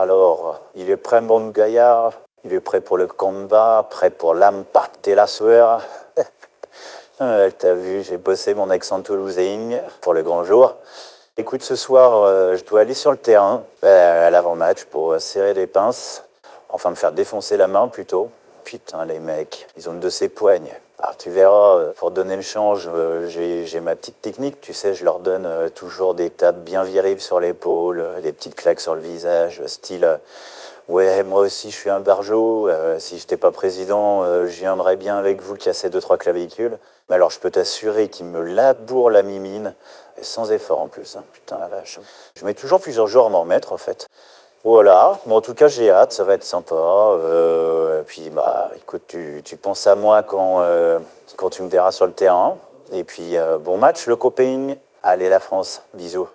Alors, il est prêt, mon gaillard? Il est prêt pour le combat, prêt pour l'empâter la sueur? T'as vu, j'ai bossé mon accent toulousain pour le grand jour. Écoute, ce soir, euh, je dois aller sur le terrain euh, à l'avant-match pour euh, serrer les pinces. Enfin, me faire défoncer la main plutôt. Putain, les mecs, ils ont de ces poignes. Alors tu verras, pour donner le change, j'ai ma petite technique. Tu sais, je leur donne toujours des tapes bien viriles sur l'épaule, des petites claques sur le visage, style Ouais, moi aussi, je suis un barjot. si je n'étais pas président, je viendrais bien avec vous casser deux, trois clavicules. Mais alors, je peux t'assurer qu'ils me labourent la mimine, sans effort en plus. Hein. Putain, la vache. Je mets toujours plusieurs jours à m'en remettre, en fait. Voilà, bon, en tout cas, j'ai hâte, ça va être sympa. Euh, et puis, bah, écoute, tu, tu, penses à moi quand, euh, quand tu me verras sur le terrain. Et puis, euh, bon match, le coping. Allez, la France, bisous.